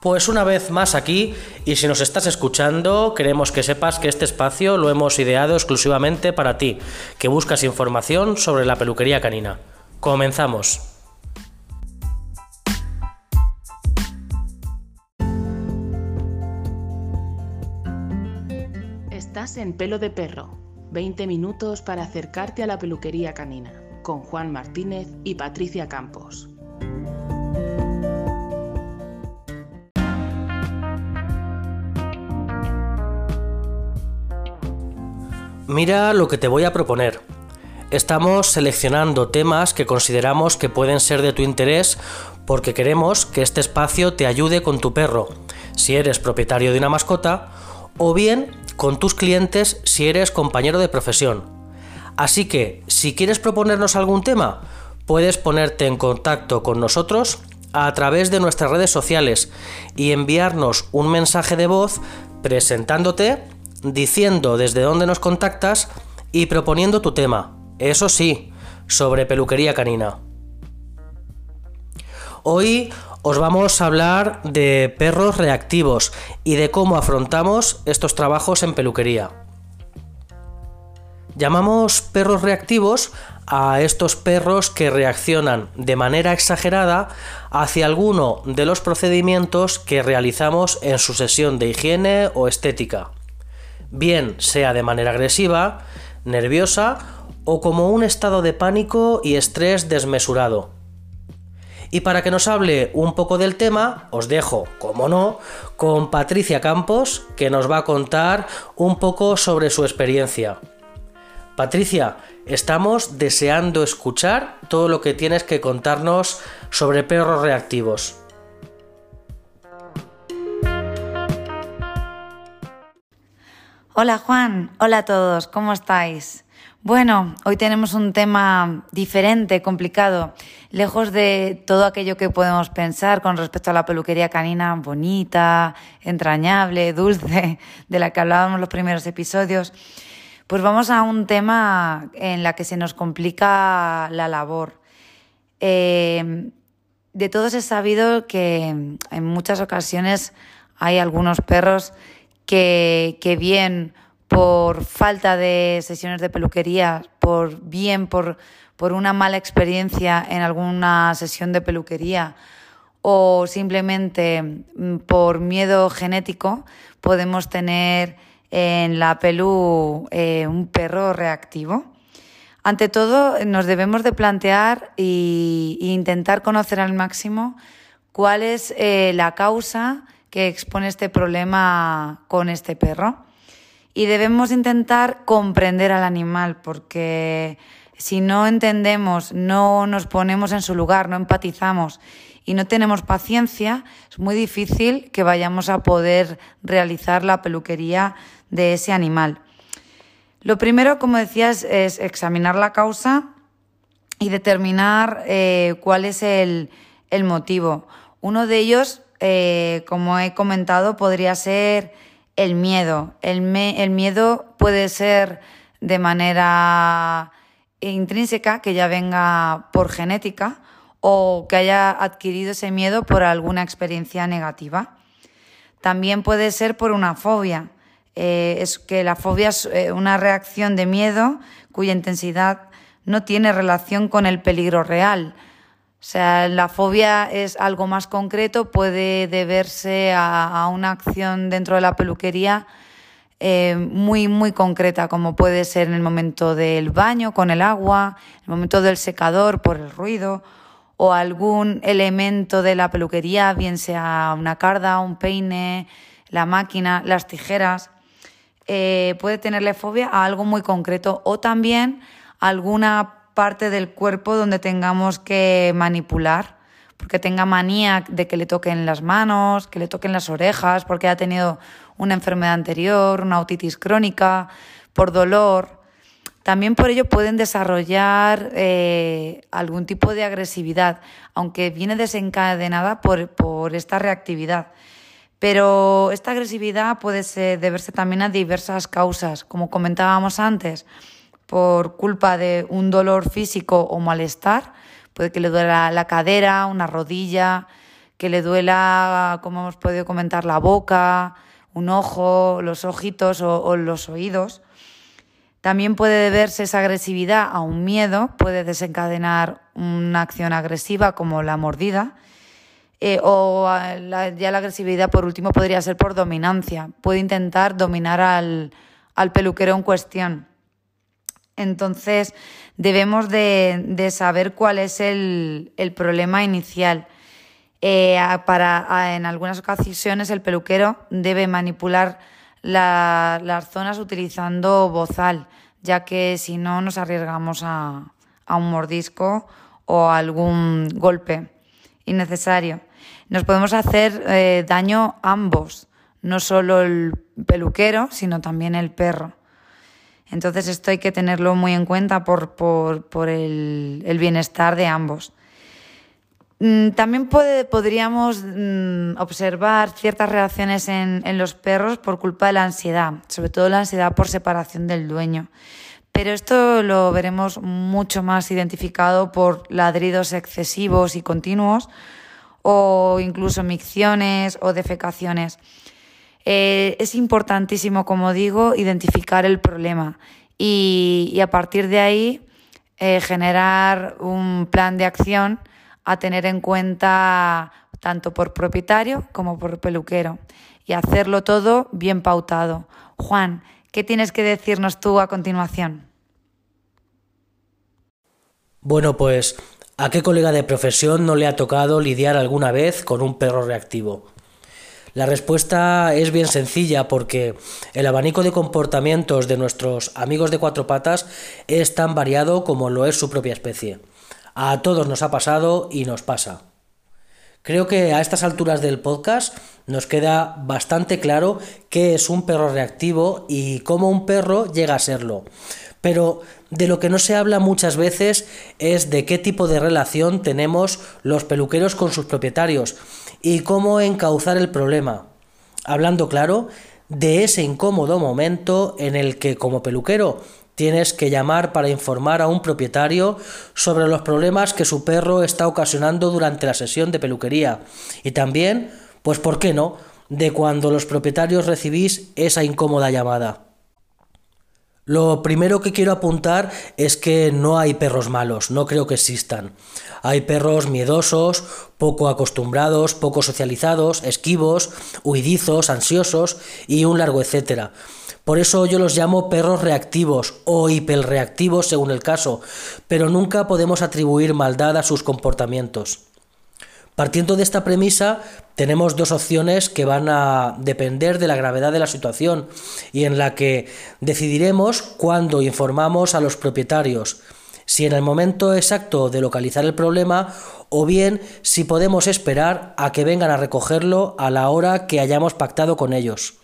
Pues una vez más aquí, y si nos estás escuchando, queremos que sepas que este espacio lo hemos ideado exclusivamente para ti, que buscas información sobre la peluquería canina. Comenzamos. Estás en Pelo de Perro, 20 minutos para acercarte a la peluquería canina, con Juan Martínez y Patricia Campos. Mira lo que te voy a proponer. Estamos seleccionando temas que consideramos que pueden ser de tu interés porque queremos que este espacio te ayude con tu perro, si eres propietario de una mascota, o bien con tus clientes si eres compañero de profesión. Así que, si quieres proponernos algún tema, puedes ponerte en contacto con nosotros a través de nuestras redes sociales y enviarnos un mensaje de voz presentándote diciendo desde dónde nos contactas y proponiendo tu tema. Eso sí, sobre peluquería canina. Hoy os vamos a hablar de perros reactivos y de cómo afrontamos estos trabajos en peluquería. Llamamos perros reactivos a estos perros que reaccionan de manera exagerada hacia alguno de los procedimientos que realizamos en su sesión de higiene o estética bien sea de manera agresiva, nerviosa o como un estado de pánico y estrés desmesurado. Y para que nos hable un poco del tema, os dejo, como no, con Patricia Campos, que nos va a contar un poco sobre su experiencia. Patricia, estamos deseando escuchar todo lo que tienes que contarnos sobre perros reactivos. Hola Juan, hola a todos, ¿cómo estáis? Bueno, hoy tenemos un tema diferente, complicado, lejos de todo aquello que podemos pensar con respecto a la peluquería canina bonita, entrañable, dulce, de la que hablábamos en los primeros episodios. Pues vamos a un tema en la que se nos complica la labor. Eh, de todos he sabido que en muchas ocasiones hay algunos perros que, bien por falta de sesiones de peluquería, por bien por, por una mala experiencia en alguna sesión de peluquería o simplemente mm, por miedo genético, podemos tener en la pelú eh, un perro reactivo. Ante todo, nos debemos de plantear e intentar conocer al máximo cuál es eh, la causa que expone este problema con este perro. Y debemos intentar comprender al animal porque si no entendemos, no nos ponemos en su lugar, no empatizamos y no tenemos paciencia, es muy difícil que vayamos a poder realizar la peluquería de ese animal. Lo primero, como decías, es examinar la causa y determinar eh, cuál es el, el motivo. Uno de ellos eh, como he comentado, podría ser el miedo. El, miedo puede ser de manera intrínseca, que ya venga por genética, o que haya adquirido ese miedo por alguna experiencia negativa. También puede ser por una fobia. Eh, es que la fobia es eh, una reacción de miedo cuya intensidad no tiene relación con el peligro real. O sea, la fobia es algo más concreto, puede deberse a, una acción dentro de la peluquería eh, muy, muy concreta, como puede ser en el momento del baño con el agua, en el momento del secador por el ruido, o algún elemento de la peluquería, bien sea una carda, un peine, la máquina, las tijeras. Eh, puede tenerle fobia a algo muy concreto o también alguna parte del cuerpo donde tengamos que manipular, porque tenga manía de que le toquen las manos, que le toquen las orejas, porque ha tenido una enfermedad anterior, una otitis crónica, por dolor. También por ello pueden desarrollar eh, algún tipo de agresividad, aunque viene desencadenada por, por esta reactividad. Pero esta agresividad puede deberse también a diversas causas, como comentábamos antes por culpa de un dolor físico o malestar, puede que le duela la cadera, una rodilla, que le duela, como hemos podido comentar, la boca, un ojo, los ojitos o, los oídos. También puede deberse esa agresividad a un miedo, puede desencadenar una acción agresiva como la mordida, eh, o ya la agresividad por último podría ser por dominancia, puede intentar dominar al, peluquero en cuestión. Entonces debemos de, saber cuál es el, problema inicial. Eh, para, en algunas ocasiones el peluquero debe manipular las zonas utilizando bozal, ya que si no nos arriesgamos a, un mordisco o algún golpe innecesario. Nos podemos hacer eh, daño ambos, no solo el peluquero, sino también el perro. Entonces esto hay que tenerlo muy en cuenta por, el bienestar de ambos. Mm, también podríamos mm, observar ciertas reacciones en, los perros por culpa de la ansiedad, sobre todo la ansiedad por separación del dueño. Pero esto lo veremos mucho más identificado por ladridos excesivos y continuos o incluso micciones o defecaciones. Eh, es importantísimo, como digo, identificar el problema y, a partir de ahí eh, generar un plan de acción a tener en cuenta tanto por propietario como por peluquero y hacerlo todo bien pautado. Juan, ¿qué tienes que decirnos tú a continuación? Bueno, pues ¿a qué colega de profesión no le ha tocado lidiar alguna vez con un perro reactivo? La respuesta es bien sencilla porque el abanico de comportamientos de nuestros amigos de cuatro patas es tan variado como lo es su propia especie. A todos nos ha pasado y nos pasa. Creo que a estas alturas del podcast nos queda bastante claro qué es un perro reactivo y cómo un perro llega a serlo. Pero de lo que no se habla muchas veces es de qué tipo de relación tenemos los peluqueros con sus propietarios y cómo encauzar el problema. Hablando claro, de ese incómodo momento en el que como peluquero Tienes que llamar para informar a un propietario sobre los problemas que su perro está ocasionando durante la sesión de peluquería. Y también, pues ¿por qué no?, de cuando los propietarios recibís esa incómoda llamada. Lo primero que quiero apuntar es que no hay perros malos, no creo que existan. Hay perros miedosos, poco acostumbrados, poco socializados, esquivos, huidizos, ansiosos y un largo etcétera. Por eso yo los llamo perros reactivos o hiperreactivos según el caso, pero nunca podemos atribuir maldad a sus comportamientos. Partiendo de esta premisa, tenemos dos opciones que van a depender de la gravedad de la situación y en la que decidiremos cuándo informamos a los propietarios, si en el momento exacto de localizar el problema o bien si podemos esperar a que vengan a recogerlo a la hora que hayamos pactado con ellos.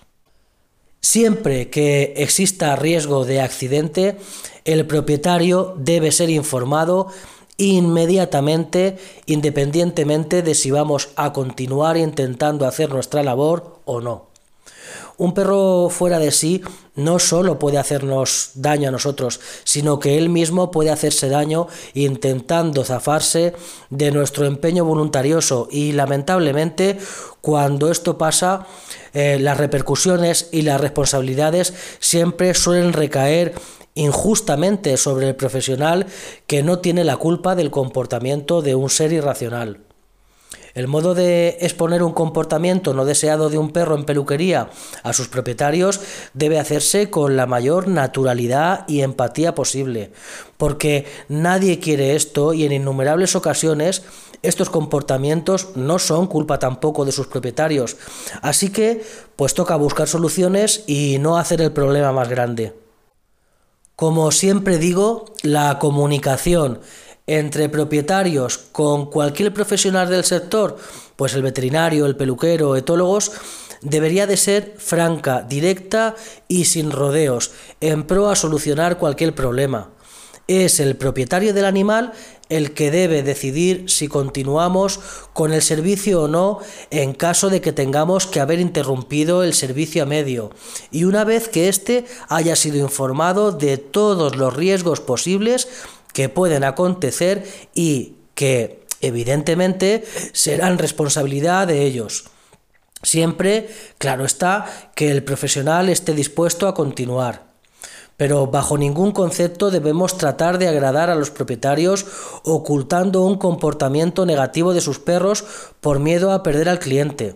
Siempre que exista riesgo de accidente, el propietario debe ser informado inmediatamente, independientemente de si vamos a continuar intentando hacer nuestra labor o no. Un perro fuera de sí no solo puede hacernos daño a nosotros, sino que él mismo puede hacerse daño intentando zafarse de nuestro empeño voluntarioso y lamentablemente cuando esto pasa eh, las repercusiones y las responsabilidades siempre suelen recaer injustamente sobre el profesional que no tiene la culpa del comportamiento de un ser irracional. El modo de exponer un comportamiento no deseado de un perro en peluquería a sus propietarios debe hacerse con la mayor naturalidad y empatía posible, porque nadie quiere esto y en innumerables ocasiones estos comportamientos no son culpa tampoco de sus propietarios. Así que, pues toca buscar soluciones y no hacer el problema más grande. Como siempre digo, la comunicación entre propietarios con cualquier profesional del sector, pues el veterinario, el peluquero, etólogos, debería de ser franca, directa y sin rodeos, en pro a solucionar cualquier problema. Es el propietario del animal el que debe decidir si continuamos con el servicio o no en caso de que tengamos que haber interrumpido el servicio a medio y una vez que éste haya sido informado de todos los riesgos posibles que pueden acontecer y que Evidentemente serán responsabilidad de ellos. Siempre, claro está, que el profesional esté dispuesto a continuar. Pero bajo ningún concepto debemos tratar de agradar a los propietarios ocultando un comportamiento negativo de sus perros por miedo a perder al cliente.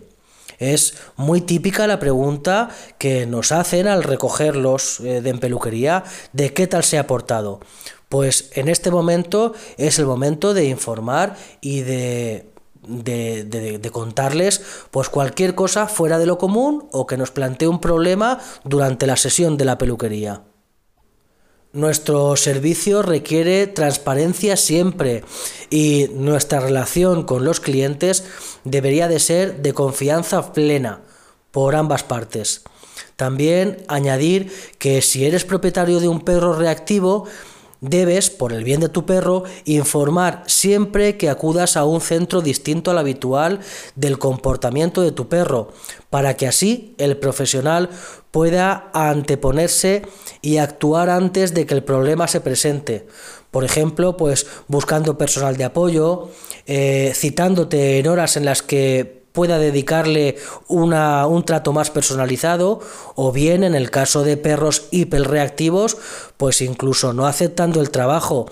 Es muy típica la pregunta que nos hacen al recogerlos eh, de en peluquería de qué tal se ha portado. Pues en este momento es el momento de informar y de de, de, contarles pues cualquier cosa fuera de lo común o que nos plantee un problema durante la sesión de la peluquería. Nuestro servicio requiere transparencia siempre y nuestra relación con los clientes debería de ser de confianza plena por ambas partes. También añadir que si eres propietario de un perro reactivo, Debes, por el bien de tu perro, informar siempre que acudas a un centro distinto al habitual del comportamiento de tu perro, para que así el profesional pueda anteponerse y actuar antes de que el problema se presente. Por ejemplo, pues buscando personal de apoyo, eh, citándote en horas en las que pueda dedicarle una, un trato más personalizado o bien en el caso de perros hiperreactivos pues incluso no aceptando el trabajo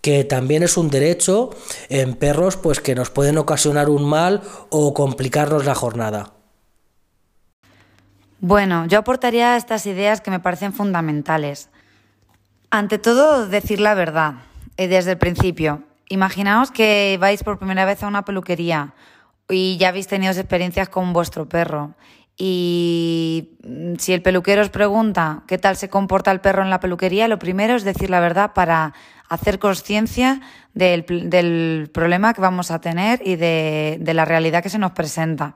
que también es un derecho en perros pues que nos pueden ocasionar un mal o complicarnos la jornada. Bueno, yo aportaría estas ideas que me parecen fundamentales. Ante todo, decir la verdad, eh, desde el principio. Imaginaos que vais por primera vez a una peluquería y ya habéis tenido experiencias con vuestro perro. Y mm, si el peluquero os pregunta qué tal se comporta el perro en la peluquería, lo primero es decir la verdad para hacer conciencia del, del, problema que vamos a tener y de, de, la realidad que se nos presenta.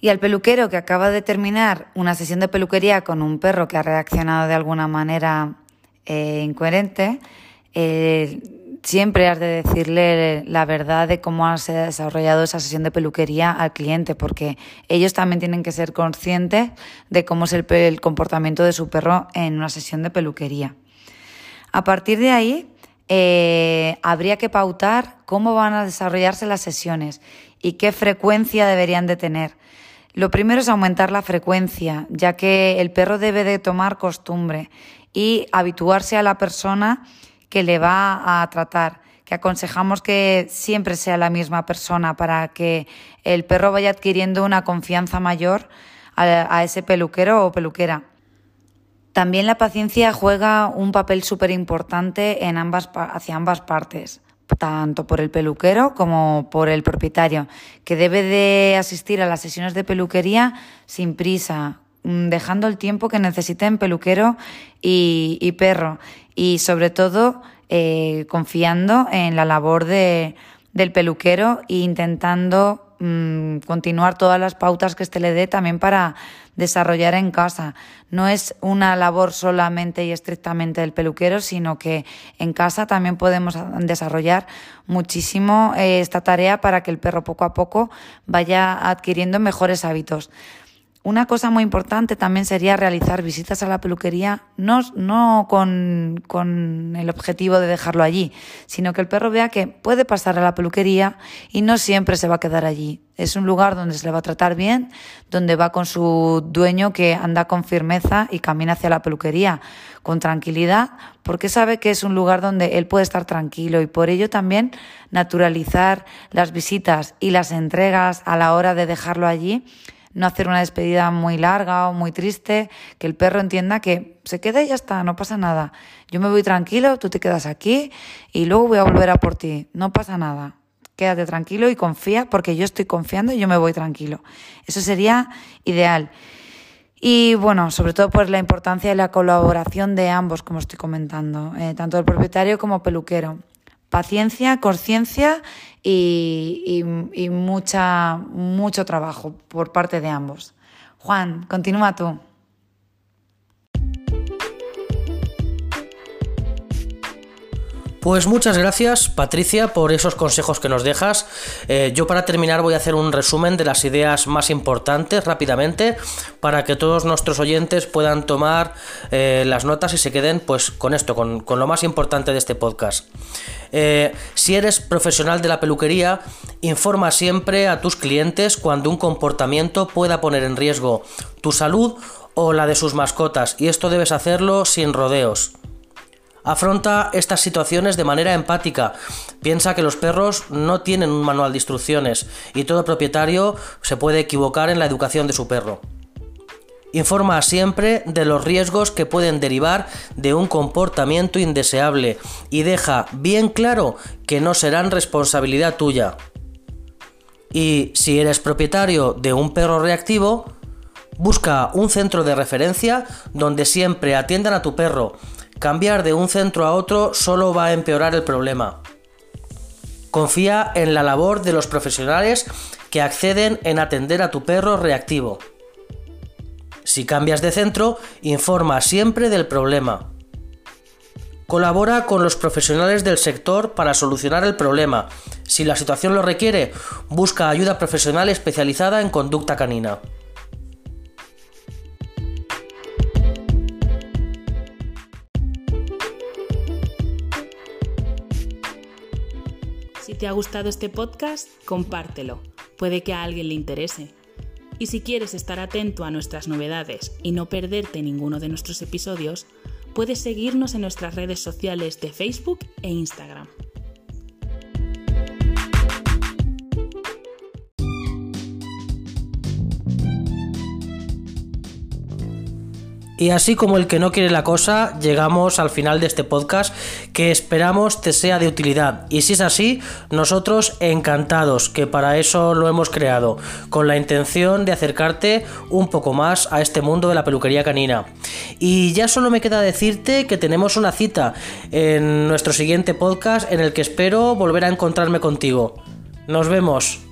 Y al peluquero que acaba de terminar una sesión de peluquería con un perro que ha reaccionado de alguna manera eh, incoherente, eh, siempre has de decirle la verdad de cómo has desarrollado esa sesión de peluquería al cliente, porque ellos también tienen que ser conscientes de cómo es el, comportamiento de su perro en una sesión de peluquería. A partir de ahí, eh, habría que pautar cómo van a desarrollarse las sesiones y qué frecuencia deberían de tener. Lo primero es aumentar la frecuencia, ya que el perro debe de tomar costumbre y habituarse a la persona que le va a tratar, que aconsejamos que siempre sea la misma persona para que el perro vaya adquiriendo una confianza mayor a, ese peluquero o peluquera. También la paciencia juega un papel súper importante ambas, hacia ambas partes, tanto por el peluquero como por el propietario, que debe de asistir a las sesiones de peluquería sin prisa, dejando el tiempo que necesiten peluquero y, perro y sobre todo eh, confiando en la labor de, del peluquero e intentando mm, continuar todas las pautas que éste le dé también para desarrollar en casa. No es una labor solamente y estrictamente del peluquero, sino que en casa también podemos desarrollar muchísimo eh, esta tarea para que el perro poco a poco vaya adquiriendo mejores hábitos. Una cosa muy importante también sería realizar visitas a la peluquería, no, no con, con, el objetivo de dejarlo allí, sino que el perro vea que puede pasar a la peluquería y no siempre se va a quedar allí. Es un lugar donde se le va a tratar bien, donde va con su dueño que anda con firmeza y camina hacia la peluquería con tranquilidad, porque sabe que es un lugar donde él puede estar tranquilo y por ello también naturalizar las visitas y las entregas a la hora de dejarlo allí no hacer una despedida muy larga o muy triste, que el perro entienda que se queda y ya está, no pasa nada. Yo me voy tranquilo, tú te quedas aquí y luego voy a volver a por ti, no pasa nada. Quédate tranquilo y confía porque yo estoy confiando y yo me voy tranquilo. Eso sería ideal. Y bueno, sobre todo por la importancia de la colaboración de ambos, como estoy comentando, eh, tanto el propietario como peluquero paciencia, conciencia y, y, mucha, mucho trabajo por parte de ambos. Juan, continúa tú. Pues muchas gracias Patricia por esos consejos que nos dejas. Eh, yo para terminar voy a hacer un resumen de las ideas más importantes rápidamente para que todos nuestros oyentes puedan tomar eh, las notas y se queden pues con esto, con, con lo más importante de este podcast. Eh, si eres profesional de la peluquería, informa siempre a tus clientes cuando un comportamiento pueda poner en riesgo tu salud o la de sus mascotas, y esto debes hacerlo sin rodeos. Afronta estas situaciones de manera empática. Piensa que los perros no tienen un manual de instrucciones y todo propietario se puede equivocar en la educación de su perro. Informa siempre de los riesgos que pueden derivar de un comportamiento indeseable y deja bien claro que no serán responsabilidad tuya. Y si eres propietario de un perro reactivo, busca un centro de referencia donde siempre atiendan a tu perro Cambiar de un centro a otro solo va a empeorar el problema. Confía en la labor de los profesionales que acceden en atender a tu perro reactivo. Si cambias de centro, informa siempre del problema. Colabora con los profesionales del sector para solucionar el problema. Si la situación lo requiere, busca ayuda profesional especializada en conducta canina. Si te ha gustado este podcast, compártelo. Puede que a alguien le interese. Y si quieres estar atento a nuestras novedades y no perderte ninguno de nuestros episodios, puedes seguirnos en nuestras redes sociales de Facebook e Instagram. Y así como el que no quiere la cosa, llegamos al final de este podcast que esperamos te sea de utilidad. Y si es así, nosotros encantados, que para eso lo hemos creado, con la intención de acercarte un poco más a este mundo de la peluquería canina. Y ya solo me queda decirte que tenemos una cita en nuestro siguiente podcast en el que espero volver a encontrarme contigo. Nos vemos.